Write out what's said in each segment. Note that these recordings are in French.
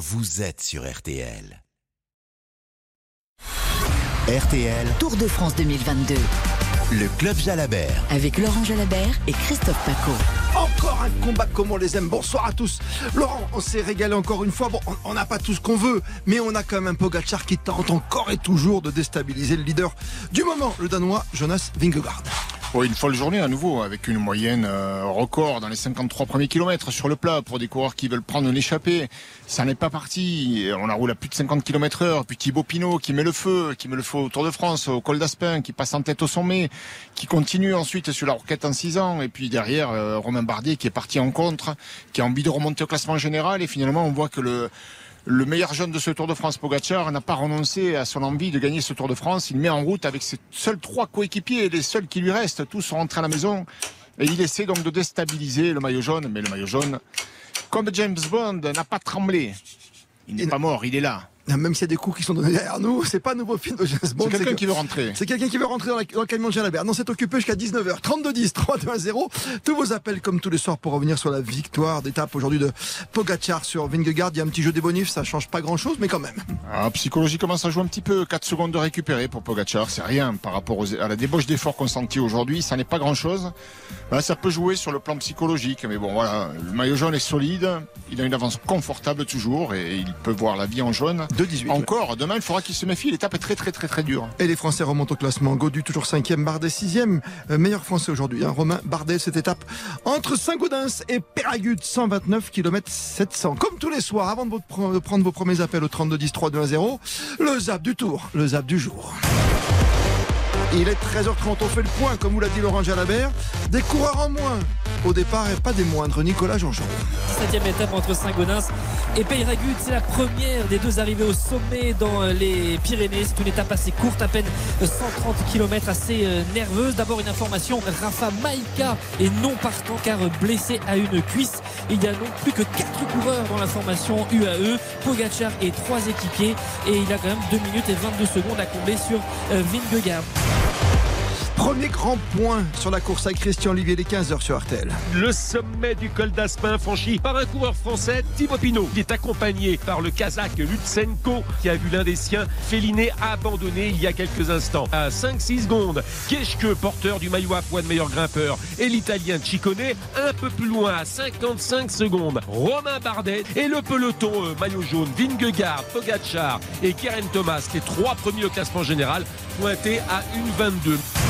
vous êtes sur RTL. RTL, Tour de France 2022 le club Jalabert. avec Laurent Jalabert et Christophe Paco. Encore un combat comme on les aime. Bonsoir à tous. Laurent, on s'est régalé encore une fois. Bon, on- n'a pas tout ce qu'on veut, mais on a quand même un Pogacar qui tente encore et toujours de déstabiliser le leader du moment, le Danois Jonas Vingegaard. Oui, une folle journée à nouveau, avec une moyenne euh, record dans les 53 premiers kilomètres sur le plat pour des coureurs qui veulent prendre une échappée. Ça n'est pas parti. On a roulé à plus de 50 km heure. Puis Thibaut Pinot qui met le feu, qui met le feu au Tour de France, au col d'Aspin, qui passe en tête au sommet, qui continue ensuite sur la roquette en 6 ans. Et puis derrière, euh, Romain Bardet qui est parti en contre, qui a envie de remonter au classement général. Et finalement, on voit que le, le meilleur jeune de ce Tour de France, Pogacar, n'a pas renoncé à son envie de gagner ce Tour de France. Il met en route avec ses seuls trois coéquipiers, les seuls qui lui restent. Tous sont rentrés à la maison. Et il essaie donc de déstabiliser le maillot jaune. Mais le maillot jaune, comme James Bond, n'a pas tremblé. Il n'est pas mort, il est là. Même s'il y a des coups qui sont donnés derrière nous, c'est pas un nouveau film de James Bond. C'est quelqu'un que- qui veut rentrer. C'est quelqu'un qui veut rentrer dans, la- dans le camion de Jalabert. Non, c'est occupé jusqu'à 19h. 32 10 3 0. Tous vos appels comme tous les soirs pour revenir sur la victoire d'étape aujourd'hui de Pogacar sur Vingegaard. Il y a un petit jeu des bonifs, ça change pas grand chose, mais quand même. Ah, psychologiquement, ça joue un petit peu. 4 secondes de récupérer pour Pogacar, c'est rien par rapport aux- à la débauche d'efforts consentis aujourd'hui. Ça n'est pas grand-chose. Bah, ça peut jouer sur le plan psychologique, mais bon, voilà. Le maillot jaune est solide. Il a une avance confortable toujours et il peut voir la vie en jaune. 2-18. Encore, demain, il faudra qu'il se méfie. L'étape est très, très, très, très dure. Et les Français remontent au classement. Godu toujours 5e, Bardet 6e. Euh, meilleur Français aujourd'hui. Hein. Romain Bardet, cette étape entre Saint-Gaudens et Péragude, 129 km 700. Comme tous les soirs, avant de, votre pre- de prendre vos premiers appels au 32 10 3 2 1 0, le zap du tour, le zap du jour. Il est 13h30, on fait le point, comme vous l'a dit Laurent Jalabert. Des coureurs en moins. Au départ, et pas des moindres, Nicolas Jean-Jean. Septième étape entre Saint-Gaudens et Peyragudes. C'est la première des deux arrivées au sommet dans euh, les Pyrénées. C'est une étape assez courte, à peine 130 km, assez euh, nerveuse. D'abord une information, Rafa Maïka est non partant car blessé à une cuisse. Il y a donc plus que 4 coureurs dans la formation UAE. Pogacar et trois équipiers. Et il a quand même 2 minutes et 22 secondes à combler sur euh, Vingegaard. Premier grand point sur la course avec Christian Olivier, les 15h sur RTL. Le sommet du col d'Aspin franchi par un coureur français, Thibaut Pinot. Il est accompagné par le Kazakh Lutsenko qui a vu l'un des siens féliné abandonné il y a quelques instants. À 5-6 secondes, Keshke, porteur du maillot à poids de meilleur grimpeur, et l'Italien Ciccone un peu plus loin à 55 secondes. Romain Bardet et le peloton euh, maillot jaune, Vingegaard, Pogacar et Keren Thomas, les trois premiers au classement général, pointés à 1,22.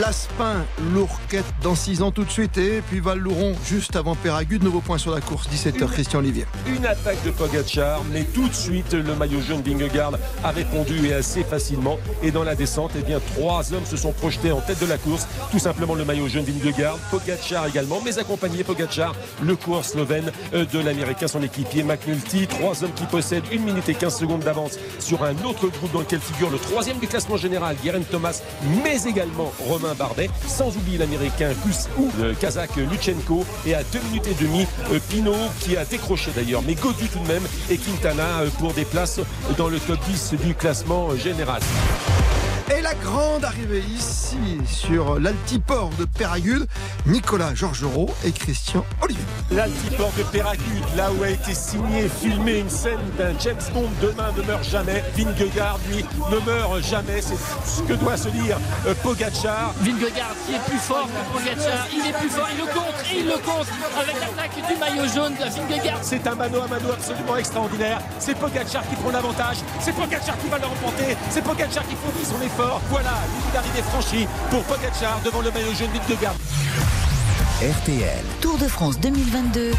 L'Aspin, l'Ourquette dans 6 ans tout de suite et puis Val-Louron juste avant Péragude. Nouveau point sur la course, 17h Christian Olivier. Une attaque de Pogacar, mais tout de suite le maillot jaune Vingegaard a répondu et assez facilement. Et dans la descente, eh bien trois hommes se sont projetés en tête de la course. Tout simplement le maillot jaune Vingegaard, Pogacar également, mais accompagné Pogacar, le coureur slovène euh, de l'américain, son équipier McNulty. Trois hommes qui possèdent 1 minute et 15 secondes d'avance sur un autre groupe dans lequel figure le troisième du classement général, Guerin Thomas, mais également Romain Bardet, sans oublier l'américain Kus ou le kazakh Luchenko. Et à 2 minutes et demie, euh, Pinot qui a décroché d'ailleurs, mais Godu tout de même, et Quintana euh, pour des places dans le top 10 du classement euh, général. Et la grande arrivée ici sur l'altiport de Péragude, Nicolas Georgerot et Christian Olivier. L'altiport de Péragude, là où a été signé, filmé une scène d'un James Bond, demain ne meurt jamais. Vingegaard, lui, ne meurt jamais. C'est ce que doit se dire euh, Pogacar. Vingegaard qui est plus fort que Pogacar, il est plus fort, il le et il le contre avec l'attaque du maillot jaune de Vingegaard. C'est un mano à mano absolument extraordinaire. C'est Pogacar qui prend l'avantage. C'est Pogacar qui va le remporter. C'est Pogacar qui fournit son effort. Voilà, ligne d'arrivée franchie pour Pogacar devant le maillot jaune Vingegaard. RTL, Tour de France 2022.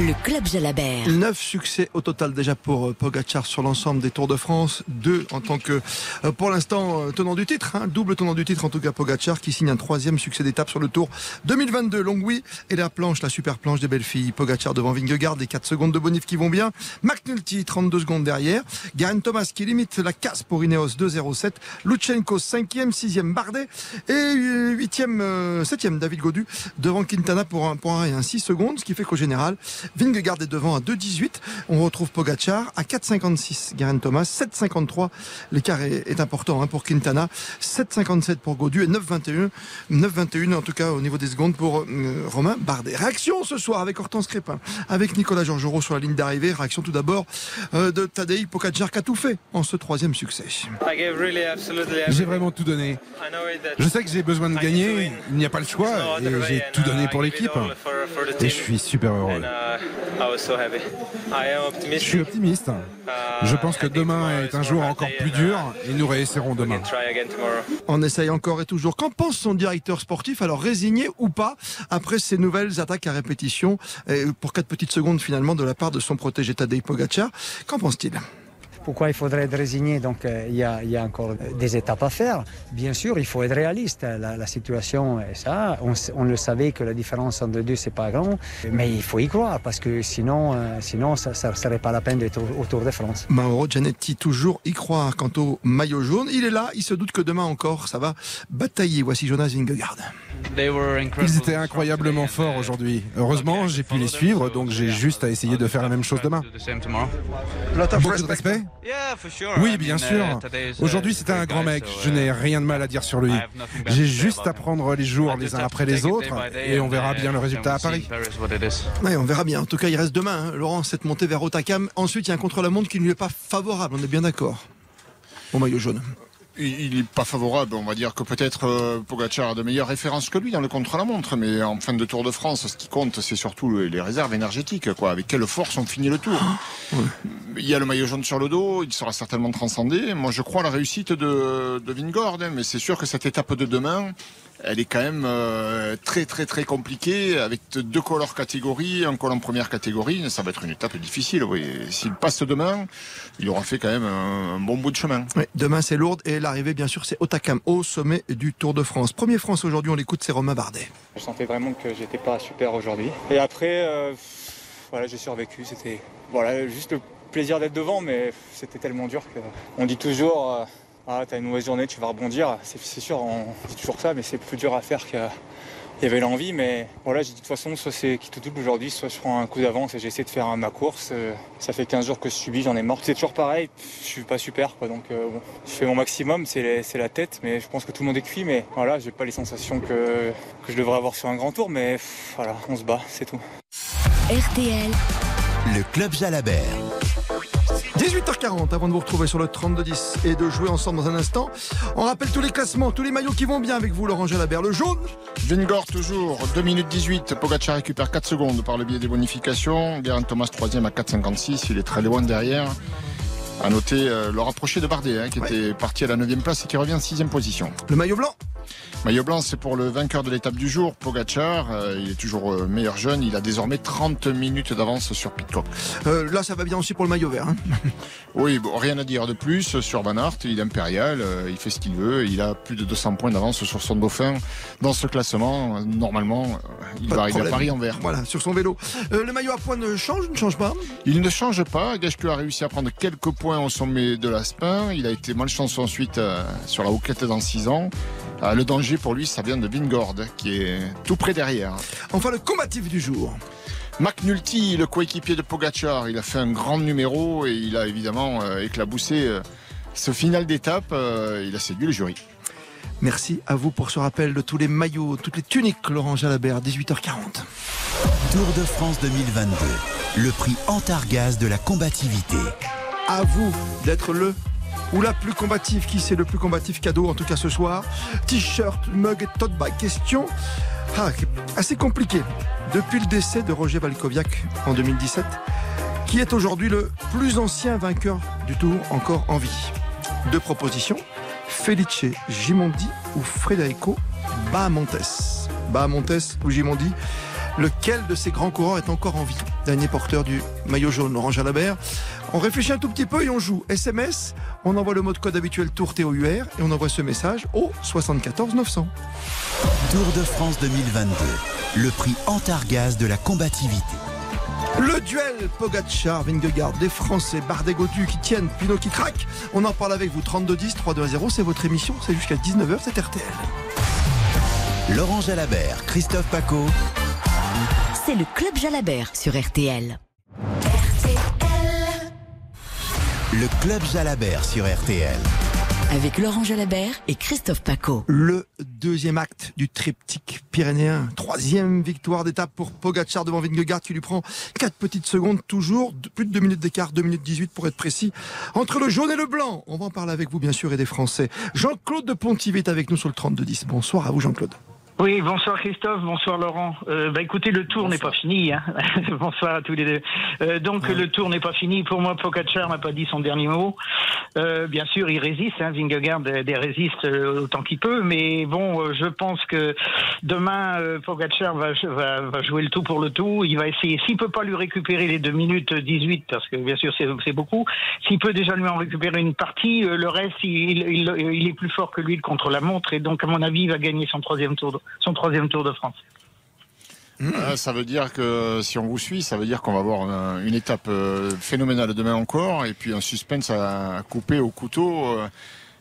Le club Jalabert. 9 succès au total déjà pour euh, Pogacar sur l'ensemble des Tours de France. Deux en tant que, euh, pour l'instant, euh, tenant du titre. hein, double tenant du titre en tout cas Pogacar qui signe un troisième succès d'étape sur le Tour 2022. Longwy et la planche, la super planche des belles filles. Pogacar devant Vingegaard, les 4 secondes de bonif qui vont bien. McNulty 32 secondes derrière. Garen Thomas qui limite la casse pour Ineos 2-0-7. Lutsenko 5e, 6e Bardet et 8e, 7e David Godu devant Quintana pour un, pour un rien 6 secondes. Ce qui fait qu'au général, Vingegaard est devant à 2,18. On retrouve Pogachar à 4,56. Garen Thomas, 7,53. L'écart est, est important hein, pour Quintana. 7,57 pour Gaudu et 9,21. 9,21 en tout cas au niveau des secondes pour euh, Romain Bardet. Réaction ce soir avec Hortense Crépin, avec Nicolas Georgerot sur la ligne d'arrivée. Réaction tout d'abord euh, de Tadej Pogacar qui a tout fait en ce troisième succès. J'ai vraiment tout donné. Je sais que j'ai besoin de gagner, il n'y a pas le choix, et j'ai tout donné pour l'équipe. Et je suis super heureux. Je suis optimiste. Je pense que demain est un jour encore plus dur et nous réessaierons demain. On essaye encore et toujours. Qu'en pense son directeur sportif Alors résigné ou pas après ces nouvelles attaques à répétition pour 4 petites secondes finalement de la part de son protégé Tadej Pogacar Qu'en pense-t-il? Pourquoi il faudrait être résigné? Donc euh, il y, a, il y, a, encore des étapes à faire. Bien sûr, il faut être réaliste. La, la situation est ça. On, on, le savait que la différence entre les deux, c'est pas grand. Mais il faut y croire parce que sinon, euh, sinon ça ne serait pas la peine d'être au, au, Tour de France. Mauro Gianetti, toujours y croire quant au maillot jaune. Il est là, il se doute que demain encore, ça va batailler. Voici Jonas Vingegaard. Ils étaient incroyablement forts aujourd'hui. Heureusement, j'ai pu les suivre, donc j'ai juste à essayer de faire la même chose demain. Beaucoup de respect Oui, bien sûr. Aujourd'hui, c'était un grand mec. Je n'ai rien de mal à dire sur lui. J'ai juste à prendre les jours les uns après les autres et on verra bien le résultat à Paris. Oui, on verra bien. En tout cas, il reste demain. Hein. Laurent, cette montée vers Otakam. Ensuite, il y a un contre-la-montre qui ne lui est pas favorable. On est bien d'accord. Au maillot jaune il n'est pas favorable. On va dire que peut-être euh, Pogacar a de meilleures références que lui dans le contre-la-montre, mais en fin de Tour de France, ce qui compte, c'est surtout les réserves énergétiques. Quoi. Avec quelle force on finit le tour Il y a le maillot jaune sur le dos, il sera certainement transcendé. Moi, je crois à la réussite de, de Vingord, hein, mais c'est sûr que cette étape de demain, elle est quand même euh, très très très compliquée avec deux cols hors catégorie, un col en première catégorie. Ça va être une étape difficile. Oui. S'il passe demain, il aura fait quand même un, un bon bout de chemin. Oui, demain c'est lourd et l'arrivée bien sûr c'est Otakam au sommet du Tour de France. Premier France aujourd'hui, on l'écoute, c'est Romain Bardet. Je sentais vraiment que j'étais pas super aujourd'hui. Et après, euh, voilà, j'ai survécu. C'était voilà juste le plaisir d'être devant, mais c'était tellement dur que on dit toujours. Euh, ah, t'as une mauvaise journée, tu vas rebondir. C'est sûr, c'est toujours ça, mais c'est plus dur à faire qu'il y avait l'envie. Mais voilà, j'ai dit de toute façon, soit c'est qui te double aujourd'hui, soit je prends un coup d'avance et j'essaie de faire ma course. Ça fait 15 jours que je subis, j'en ai marre. C'est toujours pareil, je suis pas super, quoi. Donc euh, bon, je fais mon maximum, c'est la tête, mais je pense que tout le monde est cuit. Mais voilà, j'ai pas les sensations que, que je devrais avoir sur un grand tour, mais voilà, on se bat, c'est tout. RTL, le Club Jalabert. 18h40 avant de vous retrouver sur le 32-10 et de jouer ensemble dans un instant. On rappelle tous les classements, tous les maillots qui vont bien avec vous, Laurent Jalabert. Le jaune Vingor toujours, 2 minutes 18. Pogacar récupère 4 secondes par le biais des bonifications. Guerin Thomas 3 à 4,56. Il est très loin derrière. À noter euh, le rapproché de Bardet, hein, qui ouais. était parti à la 9 place et qui revient en 6 position. Le maillot blanc Maillot blanc, c'est pour le vainqueur de l'étape du jour, Pogacar. Euh, il est toujours euh, meilleur jeune. Il a désormais 30 minutes d'avance sur Pitcock. Euh, là, ça va bien aussi pour le maillot vert. Hein oui, bon, rien à dire de plus sur Van Aert. Il est impérial, euh, il fait ce qu'il veut. Il a plus de 200 points d'avance sur son dauphin. Dans ce classement, normalement, il Pas va arriver à. Paris en vert. Voilà, sur son vélo. Le maillot à points ne change, ne change pas Il ne change pas. Gachku a réussi à prendre quelques points au sommet de l'Aspin. Il a été malchanceux ensuite sur la houquette dans 6 ans. Euh, le danger pour lui, ça vient de Vingord, qui est tout près derrière. Enfin, le combatif du jour. McNulty, le coéquipier de Pogachar, il a fait un grand numéro et il a évidemment euh, éclaboussé euh, ce final d'étape. euh, il a séduit le jury. Merci à vous pour ce rappel de tous les maillots, toutes les tuniques, Laurent Jalabert, 18h40. Tour de France 2022. Le prix Antargaz de la combativité. À vous d'être le ou la plus combative. Qui c'est le plus combatif cadeau, en tout cas ce soir? T-shirt, mug et tote bag. Question ah, assez compliquée. Depuis le décès de Roger Valkoviak en 2017, qui est aujourd'hui le plus ancien vainqueur du Tour encore en vie? Deux propositions. Felice Gimondi ou Federico Bahamontes? Bahamontes ou Gimondi Lequel de ces grands coureurs est encore en vie? Dernier porteur du maillot jaune, Laurent Jalabert. On réfléchit un tout petit peu et on joue. SMS, on envoie le mot de code habituel Tour TOUR et on envoie ce message au 74 900. Tour de France 2022. Le prix Antargaz de la combativité. Le duel Pogacar, Vingegaard, des Français, Bardet qui tiennent, Pinot qui craque. On en parle avec vous 32 10 32 0, c'est votre émission, c'est jusqu'à 19h, c'est RTL. Laurent Jalabert, Christophe Paco. c'est le Club Jalabert sur RTL. Le Club Jalabert sur RTL. Avec Laurent Jalabert et Christophe Paco. Le deuxième acte du triptyque pyrénéen. Troisième victoire d'étape pour Pogacar devant Vingegaard qui lui prend 4 petites secondes toujours. Plus de 2 minutes d'écart, 2 minutes 18 pour être précis. Entre le jaune et le blanc. On va en parler avec vous bien sûr et des Français. Jean-Claude de Pontivy est avec nous sur le 32-10. Bonsoir à vous Jean-Claude. Oui, bonsoir Christophe, bonsoir Laurent. Euh, bah écoutez, le tour n'est pas fini. Hein. bonsoir à tous les deux. Euh, donc le tour n'est pas fini. Pour moi, Pogacar n'a pas dit son dernier mot. Euh, bien sûr, il résiste. Hein. Vingegaard résiste euh, autant qu'il peut. Mais bon, euh, je pense que demain, euh, Pogacar va, va, va, jouer le tout pour le tout. Il va essayer. S'il peut pas lui récupérer les 2 minutes 18, parce que bien sûr c'est beaucoup. S'il peut déjà lui en récupérer une partie, le reste, il, il, il, est plus fort que lui contre la montre. Et donc, à mon avis, il va gagner son troisième tour son troisième Tour de France. Mmh. ça veut dire que si on vous suit, ça veut dire qu'on va avoir une, étape euh, phénoménale demain encore, et puis un suspense à couper au couteau.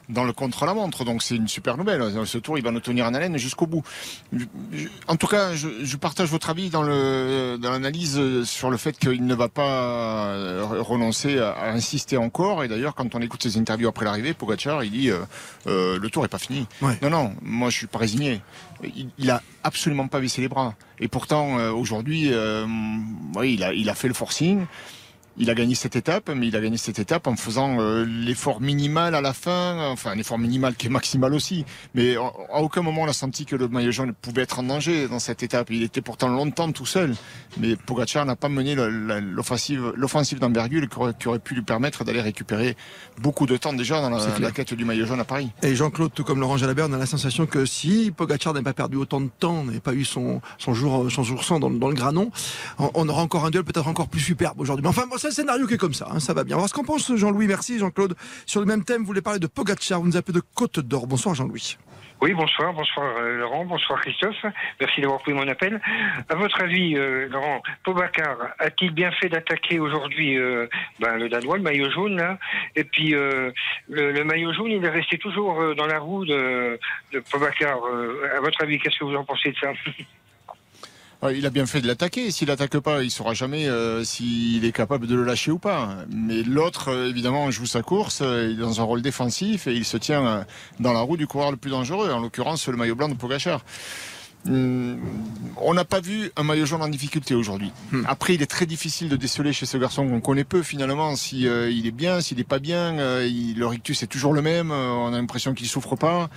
Dans le contre-la-montre. Donc c'est une super nouvelle. Ce tour, il va nous tenir en haleine jusqu'au bout. En tout cas, je, je, partage votre avis dans le dans l'analyse sur le fait qu'il ne va pas euh, renoncer à, insister encore. Et d'ailleurs, quand on écoute ses interviews après l'arrivée, Pogacar, il dit euh, euh, le tour est pas fini. Non, non, moi je suis pas résigné. Il, il a absolument pas baissé les bras. Et pourtant, euh, aujourd'hui, euh, oui, il a, il a fait le forcing il a gagné cette étape, mais il a gagné cette étape en faisant euh, l'effort minimal à la fin, enfin un effort minimal qui est maximal aussi. Mais à aucun moment on a senti que le maillot jaune pouvait être en danger dans cette étape. Il était pourtant longtemps tout seul, mais Pogacar n'a pas mené l'offensive, l'offensive d'envergure qui, aurait pu lui permettre d'aller récupérer beaucoup de temps déjà dans la, quête du maillot jaune à Paris. Et Jean-Claude, tout comme Laurent Jalabert, on a la sensation que si Pogacar n'avait pas perdu autant de temps, n'avait pas eu son, son jour, son jour sans dans, le granon, on, aura encore un duel peut-être encore plus superbe aujourd'hui. Mais enfin, c'est un scénario qui est comme ça, hein, ça va bien. Alors, ce qu'on pense, Jean-Louis, merci Jean-Claude. Sur le même thème, vous voulez parler de Pogacar, vous nous appelez de Côte d'Or. Bonsoir Jean-Louis. Oui, bonsoir, bonsoir euh, Laurent, bonsoir Christophe. Merci d'avoir pris mon appel. À votre avis, euh, Laurent, Pogacar a-t-il bien fait d'attaquer aujourd'hui euh, ben, le Danois, le maillot jaune là? Et puis le, maillot jaune, il est resté toujours dans la roue de, Pogacar. à votre avis, qu'est-ce que vous en pensez de ça? Il a bien fait de l'attaquer. S'il attaque pas, il saura jamais euh, s'il est capable de le lâcher ou pas. Mais l'autre, euh, évidemment, joue sa course. Euh, il est dans un rôle défensif et il se tient dans la roue du coureur le plus dangereux. En l'occurrence, le maillot blanc de Pogachar. Hum, on n'a pas vu un maillot jaune en difficulté aujourd'hui. Hmm. Après, il est très difficile de déceler chez ce garçon qu'on connaît peu finalement si il est bien, s'il n'est pas bien. le rictus est toujours le même. on a l'impression qu'il souffre pas.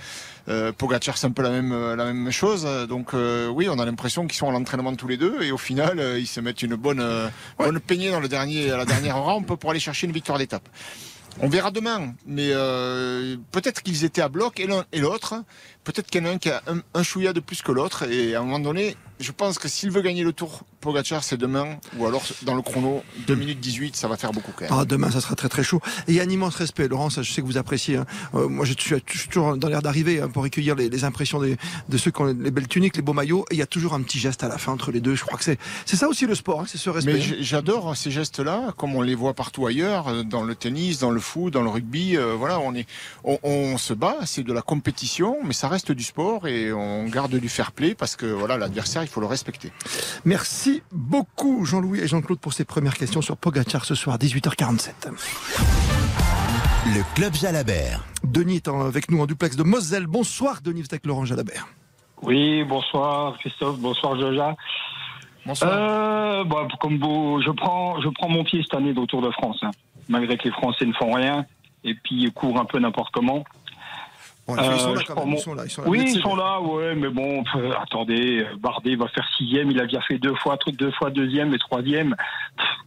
Euh, Pogacar, c'est un peu la même, euh, la même chose. Donc euh, oui, on a l'impression qu'ils sont à l'entraînement tous les deux et au final, euh, ils se mettent une bonne, bonne peignée dans le dernier, à la dernière rampe pour aller chercher une victoire d'étape. On verra demain, mais peut-être qu'ils étaient à bloc et l'un et l'autre. Peut-être qu'il y en a un qui a un, un de plus que l'autre et à un moment donné, je pense que s'il veut gagner le tour, Pogacar, c'est demain, ou alors dans le chrono, 2 minutes 18, ça va faire beaucoup quand même. Ah, demain, ça sera très très chaud. Et il y a un immense respect, Laurent, ça, je sais que vous appréciez. Hein. Euh, moi, je suis, toujours dans l'air d'arriver hein, pour recueillir les, impressions des, de ceux qui ont les belles tuniques, les beaux maillots. Et il y a toujours un petit geste à la fin entre les deux. Je crois que c'est, c'est ça aussi le sport, hein, c'est ce respect. Mais j'adore ces gestes-là, comme on les voit partout ailleurs, euh, dans le tennis, dans le foot, dans le rugby. Euh, voilà, on, est, on, on se bat, c'est de la compétition, mais ça reste du sport et on garde du fair play parce que voilà, l'adversaire, faut le respecter. Merci beaucoup Jean-Louis et Jean-Claude pour ces premières questions sur Pogachar ce soir 18h47. Le Club Jalabert. Denis est avec nous en duplex de Moselle. Bonsoir Denis, vous avec Laurent Jalabert. Oui, bonsoir Christophe, bonsoir Joja. Bonsoir. Euh, bah, comme vous, je prends, je prends mon pied cette année au Tour de France, hein. malgré que les Français ne font rien et puis ils courent un peu n'importe comment ils sont là quand même. oui, ils sont là, ouais, mais bon, attendez, Bardet va faire sixième, il a déjà fait deux fois, deux fois deuxième et troisième.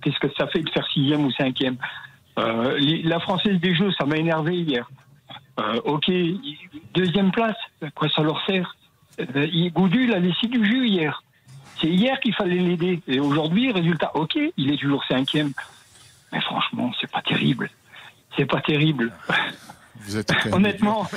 Qu'est-ce que ça fait de faire sixième ou cinquième? Euh, La Française des Jeux, ça m'a énervé hier. Euh, ok, deuxième place, quoi ça leur sert? Euh, Goudu, il a laissé du jus hier. C'est hier qu'il fallait l'aider. Et aujourd'hui, résultat, ok, il est toujours cinquième. Mais franchement, c'est pas terrible. C'est pas terrible. Vous êtes Honnêtement.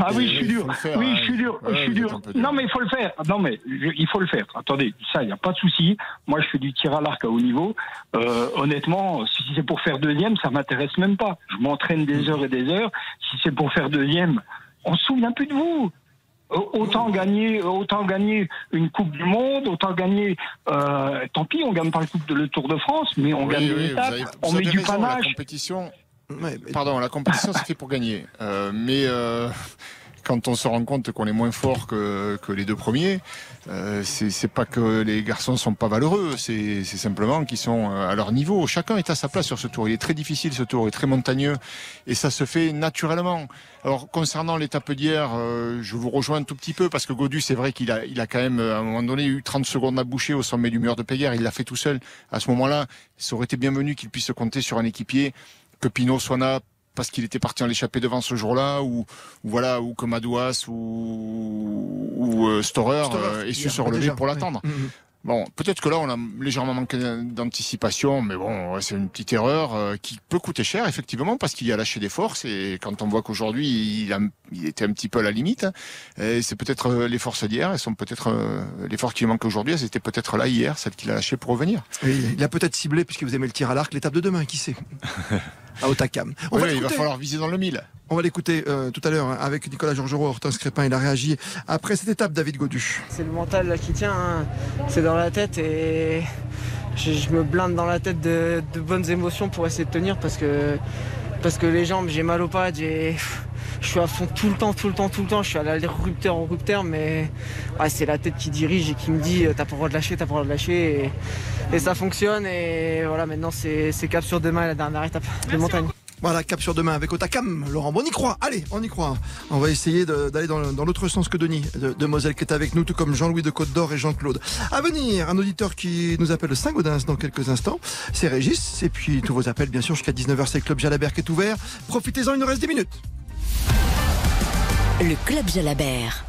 Ah oui, je suis dur. oui, je suis dur. je suis dur. Non, mais il faut le faire. Non, mais il faut le faire. Attendez, ça, il n'y a pas de souci. Moi, je fais du tir à l'arc à haut niveau. Euh, honnêtement, si c'est pour faire deuxième, ça m'intéresse même pas. Je m'entraîne des heures et des heures. Si c'est pour faire deuxième, on se souvient plus de vous. Autant gagner, autant gagner une Coupe du Monde, autant gagner. Euh, tant pis, on gagne pas le, coupe de, le Tour de France, mais on gagne des étapes, on met du panache. La compétition, pardon, la compétition c'est fait pour gagner, euh, mais euh, quand on se rend compte qu'on est moins fort que, que les deux premiers, euh, c'est pas que les garçons sont pas valeureux, c'est simplement qu'ils sont euh, à leur niveau. Chacun est à sa place sur ce tour. Il est très difficile ce tour, il est très montagneux et ça se fait naturellement. Alors concernant l'étape d'hier, euh, je vous rejoins un tout petit peu parce que Godu, c'est vrai qu'il a, il a quand même à un moment donné eu 30 secondes à boucher au sommet du mur de Péguerre. Il l'a fait tout seul. À ce moment-là, ça aurait été bienvenu qu'il puisse compter sur un équipier que Pinot soit là parce qu'il était parti en l'échappée devant ce jour-là, ou, voilà, ou comme Adouas ou, ou euh, Storer, euh, et su se relever pour l'attendre. Mm, mm. Bon, peut-être que là, on a légèrement manqué d'anticipation, mais bon, c'est une petite erreur euh, qui peut coûter cher, effectivement, parce qu'il y a lâché des forces. Et quand on voit qu'aujourd'hui, il, il, était un petit peu à la limite, hein, c'est peut-être les forces d'hier, elles sont peut-être les forces qui lui manquent aujourd'hui, elles étaient peut-être là hier, celles qu'il a lâchées pour revenir. il a peut-être ciblé, puisque vous aimez le tir à l'arc, l'étape de demain, qui sait? À Otakam. On va il va falloir viser dans le mille. On va l'écouter euh, tout à l'heure hein, avec Nicolas Georgerot, Hortense Crépin. Il a réagi après cette étape, David Godu. C'est le mental là, qui tient, hein. c'est dans la tête et je, me blinde dans la tête de, bonnes émotions pour essayer de tenir parce que, parce que les jambes, j'ai mal aux pattes, j'ai je suis à fond tout le temps, tout le temps, tout le temps. Je suis à l'aller rupteur en rupteur, mais c'est la tête qui dirige et qui me dit t'as pas le droit de lâcher, t'as pas le droit de lâcher. Et, ça fonctionne. Et voilà, maintenant c'est cap sur demain la dernière étape de montagne. Voilà, cap sur demain avec Otakam, Laurent. Bon, on y croit. Allez, on y croit. On va essayer d'aller dans, l'autre sens que Denis de, Moselle qui est avec nous, tout comme Jean-Louis de Côte d'Or et Jean-Claude. À venir, un auditeur qui nous appelle Saint-Gaudens dans quelques instants. C'est Régis. Et puis tous vos appels, bien sûr, jusqu'à 19h, c'est le Club Jalabert qui est ouvert. Profitez-en, il nous reste 10 minutes. Le Club Jalabert.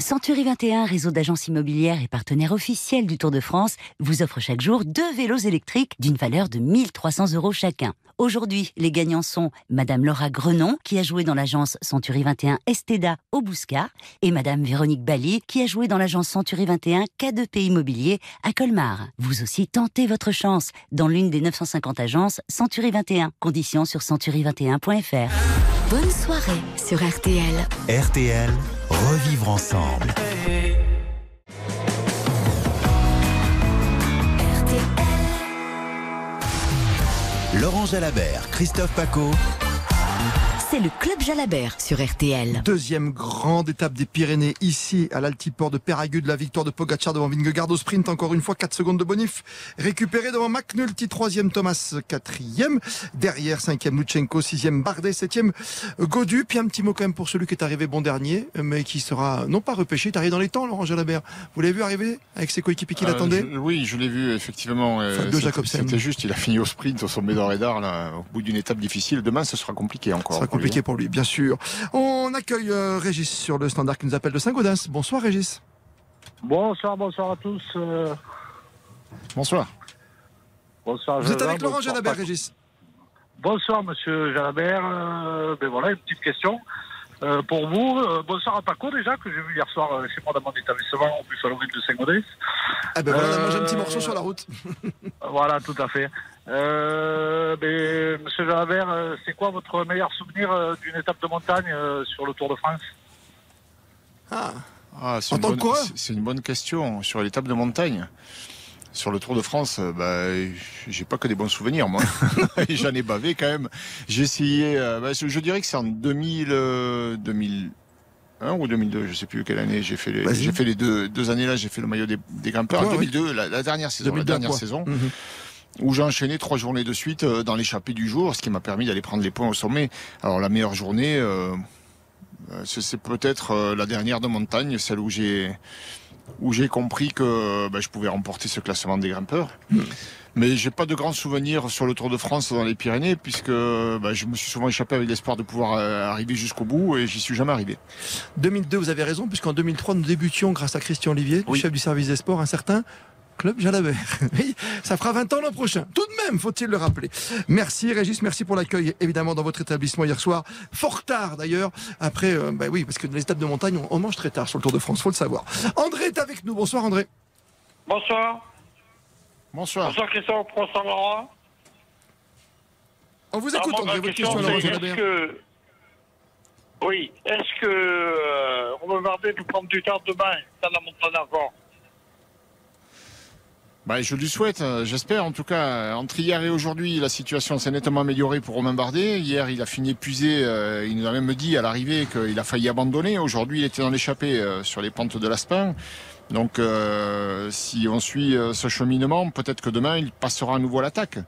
Century 21, réseau d'agences immobilières et partenaire officiel du Tour de France, vous offre chaque jour deux vélos électriques d'une valeur de 1300 euros chacun. Aujourd'hui, les gagnants sont Madame Laura Grenon, qui a joué dans l'agence Century 21 Esteda au Bouscat, et Madame Véronique Bali, qui a joué dans l'agence Century 21 K2P Immobilier à Colmar. Vous aussi tentez votre chance dans l'une des 950 agences Century 21. Conditions sur century21.fr. Bonne soirée sur RTL. RTL, revivre ensemble. Laurent Jalabert, Christophe Paco c'est le Club Jalabert sur RTL. Deuxième grande étape des Pyrénées, ici à l'altiport de Péragude, la victoire de Pogacar devant Vingegaard au sprint, encore une fois 4 secondes de bonif, récupéré devant McNulty, troisième Thomas, quatrième, derrière cinquième Lutsenko, sixième Bardet, septième Godu, puis un petit mot quand même pour celui qui est arrivé bon dernier, mais qui sera non pas repêché, il arrivé dans les temps Laurent Jalabert. Vous l'avez vu arriver avec ses coéquipiers qui euh, l'attendaient Oui, je l'ai vu effectivement. Euh, c'était juste, il a fini au sprint au sommet d'un radar là, au bout d'une étape difficile. Demain, ce sera compliqué encore compliqué pour lui, bien sûr. On accueille euh, Régis sur le standard qui nous appelle de Saint-Gaudens. Bonsoir Régis. Bonsoir, bonsoir à tous. Euh. Bonsoir. Bonsoir. Vous êtes avec Laurent Jalabert, Régis. Bonsoir, monsieur Jalabert. Euh, ben voilà, une petite question. Pour vous, bonsoir à Paco déjà, que j'ai vu hier soir chez moi dans mon établissement, en plus à l'origine de Saint-Gaudens. Ah ben voilà, on a mangé un petit morceau sur la route. voilà, tout à fait. Euh, mais, Monsieur Jalabert, euh, c'est quoi votre meilleur souvenir euh, d'une étape de montagne euh, sur le Tour de France? Ah, ah c'est une, bonne question sur l'étape de montagne. Sur le Tour de France, bah, j'ai pas que des bons souvenirs, moi. J'en ai bavé quand même. J'ai essayé, bah, je dirais que c'est en 2000, 2001 ou 2002, je sais plus quelle année. J'ai fait les, j'ai fait les deux, deux années-là, j'ai fait le maillot des, des grimpeurs. en 2002, la, dernière saison, la dernière saison. Mhm où j'ai enchaîné trois journées de suite euh, dans l'échappée du jour, ce qui m'a permis d'aller prendre les points au sommet. Alors la meilleure journée, euh, euh, c'est peut-être la dernière de montagne, celle où j'ai où j'ai compris que bah, je pouvais remporter ce classement des grimpeurs. Mais hmm. Mais j'ai pas de grands souvenirs sur le Tour de France dans les Pyrénées, puisque bah, je me suis souvent échappé avec l'espoir de pouvoir arriver jusqu'au bout, et j'y suis jamais arrivé. 2002, vous avez raison, puisqu'en 2003, nous débutions grâce à Christian Olivier, chef du service des sports, un certain Club Jalabert. Oui, ça fera 20 ans l'an prochain. Tout de même, faut-il le rappeler. Merci Régis, merci pour l'accueil évidemment dans votre établissement hier soir. Fort tard d'ailleurs. Après, euh, bah oui, parce que dans les étapes de montagne, on, mange très tard sur le Tour de France, faut le savoir. André est avec nous. Bonsoir André. Bonsoir. Bonsoir. Bonsoir Christophe, bonsoir Laurent. On vous écoute André, votre question, question que Oui. Est-ce que euh, Romain Bardet peut prendre du temps demain dans la montagne encore bah, je lui souhaite, euh, j'espère en tout cas. Entre hier et aujourd'hui, la situation s'est nettement améliorée pour Romain Bardet. Hier, il a fini épuisé. Euh, il nous a même dit à l'arrivée qu'il a failli abandonner. Aujourd'hui, il était dans l'échappée euh, sur les pentes de l'Aspin. Donc, si on suit ce cheminement, peut-être que demain, il passera à nouveau à l'attaque.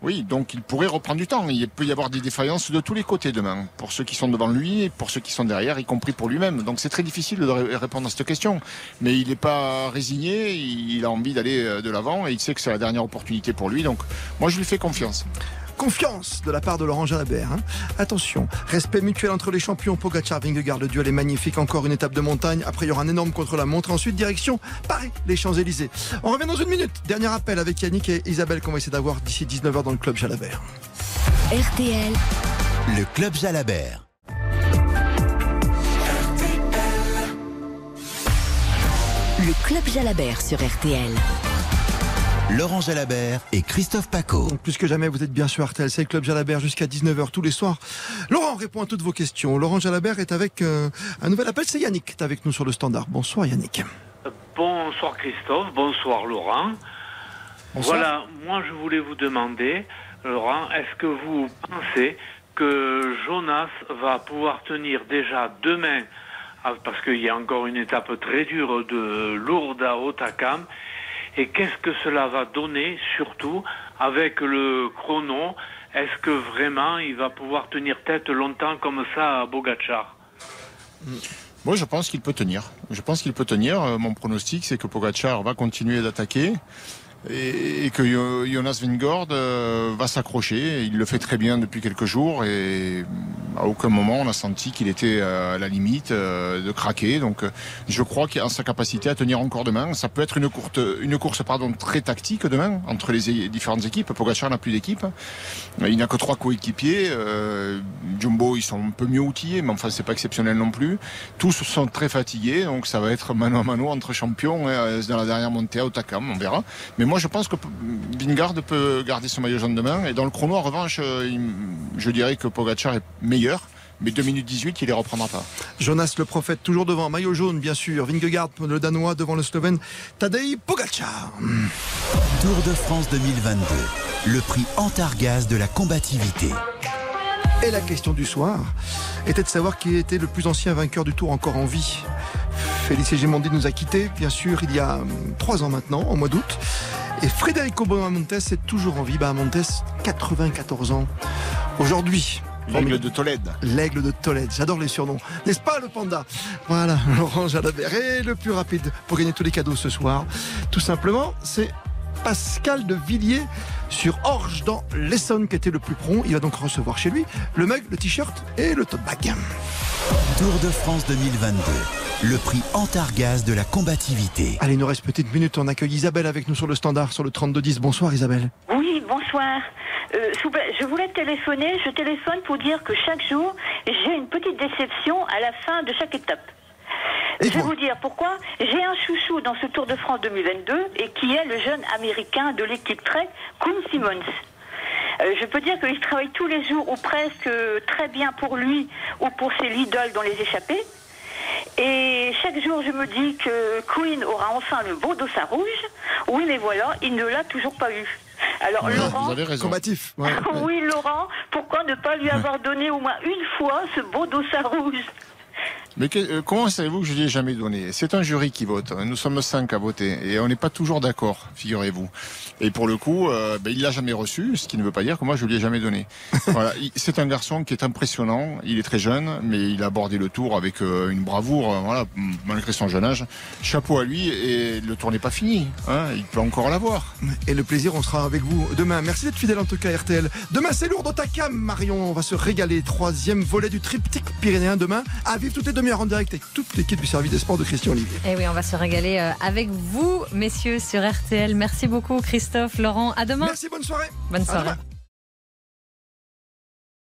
Oui, donc il pourrait reprendre du temps. Il peut y avoir des défaillances de tous les côtés demain, pour ceux qui sont devant lui et pour ceux qui sont derrière, y compris pour lui-même. Donc c'est très difficile de répondre à cette question. Mais il n'est pas résigné, il a envie d'aller euh, de l'avant et il sait que c'est la dernière opportunité pour lui. Donc moi je lui fais confiance confiance de la part de Laurent Jalabert. Hein. Attention, respect mutuel entre les champions Pogacar Vingegaard. Le duel est magnifique. Encore une étape de montagne. Après, il y aura un énorme contre-la-montre. Ensuite, direction Paris, les Champs-Élysées. On revient dans une minute. Dernier appel avec Yannick et Isabelle qu'on va essayer d'avoir d'ici 19h dans le club Jalabert. RTL, le club Jalabert. Le club Jalabert sur RTL. Laurent Jalabert et Christophe Paco. plus que jamais, vous êtes bien sur RTL, c'est le Club Jalabert jusqu'à 19h tous les soirs. Laurent répond à toutes vos questions. Laurent Jalabert est avec euh, un nouvel appel, c'est Yannick qui est avec nous sur le standard. Bonsoir Yannick. Bonsoir Christophe, bonsoir Laurent. Voilà, moi je voulais vous demander, Laurent, est-ce que vous pensez que Jonas va pouvoir tenir déjà demain, ah, parce qu'il y a encore une étape très dure de Lourdes à Otakam, et qu'est-ce que cela va donner, surtout avec le chrono? Est-ce que vraiment il va pouvoir tenir tête longtemps comme ça à Bogachar moi, je pense qu'il peut tenir. Je pense qu'il peut tenir. Euh, mon pronostic, c'est que Pogachar va continuer d'attaquer et, que Jonas Vingord euh, va s'accrocher. Il le fait très bien depuis quelques jours et à aucun moment on a senti qu'il était à la limite euh, de craquer. Donc je crois qu'il a sa capacité à tenir encore demain. Ça peut être une, courte, une course pardon, très tactique demain entre les différentes équipes. Pogacar n'a plus d'équipe. Il n'a que trois coéquipiers. Euh, Jumbo, ils sont un peu mieux outillés, mais enfin c'est pas exceptionnel non plus. Tous sont très fatigués, donc ça va être mano à mano entre champions hein, dans la dernière montée à Otakam, on verra. Moi, je pense que Vingard peut garder son maillot jaune demain. Et dans le chrono, en revanche, euh, je dirais que Pogacar est meilleur. Mais 2 minutes 18, il les reprendra pas. Jonas le prophète, toujours devant. Maillot jaune, bien sûr. Vingegaard, le Danois, devant le Slovène. Tadej Pogacar. Tour de France 2022. Le prix Antargaz de la combativité. Et la question du soir était de savoir qui était le plus ancien vainqueur du Tour encore en vie. Félicie Gémondi nous a quittés, bien sûr, il y a hum, trois ans maintenant, au mois d'août. Et Frédérico Bonamontes est toujours en vie. Montes, 94 ans. Aujourd'hui, L'aigle de Tolède. L'aigle de Tolède. J'adore les surnoms. N'est-ce pas le panda? Voilà, Laurent Jalabert. Et le plus rapide pour gagner tous les cadeaux ce soir, tout simplement, c'est Pascal de Villiers sur Orge dans l'Essonne qui était le plus prompt. Il va donc recevoir chez lui le mug, le t-shirt et le top bag. Tour de France 2022. Le prix Antargaz de la combativité. Allez, il nous reste petite minute. On accueille Isabelle avec nous sur le standard, sur le 3210. Bonsoir Isabelle. Oui, bonsoir. Euh, je voulais téléphoner. Je téléphone pour dire que chaque jour, j'ai une petite déception à la fin de chaque étape. Je vais vous dire pourquoi. J'ai un chouchou dans ce Tour de France 2022 et qui est le jeune américain de l'équipe Trek, Kuhn Simmons. Euh, je peux dire qu'il travaille tous les jours ou presque très bien pour lui ou pour ses idoles dans les échappées. Et chaque jour, je me dis que Queen aura enfin le beau dossard rouge. Oui, mais voilà, il ne l'a toujours pas eu. Alors, Laurent. Vous avez raison. Combatif. oui, Laurent, pourquoi ne pas lui avoir donné au moins une fois ce beau dossard rouge? Mais euh, comment savez-vous que je ne l'ai jamais donné? C'est un jury qui vote. Nous sommes cinq à voter et on n'est pas toujours d'accord, figurez-vous. Et pour le coup, euh, ben, il l'a jamais reçu, ce qui ne veut pas dire que moi je lui ai jamais donné. voilà, c'est un garçon qui est impressionnant. Il est très jeune, mais il a abordé le tour avec euh, une bravoure, euh, voilà, malgré son jeune âge. Chapeau à lui et le tour n'est pas fini. Hein, il peut encore l'avoir. Et le plaisir, on sera avec vous demain. Merci d'être fidèle en tout cas, RTL. Demain, c'est lourd Otakam, Marion. On va se régaler. Troisième volet du triptyque pyrénéen demain. À vivre toutes les en direct avec toute l'équipe du service des sports de Christian Olivier. Et eh oui, on va se régaler avec vous, messieurs, sur RTL. Merci beaucoup, Christophe. Laurent. À demain. Merci, bonne soirée. Bonne soirée.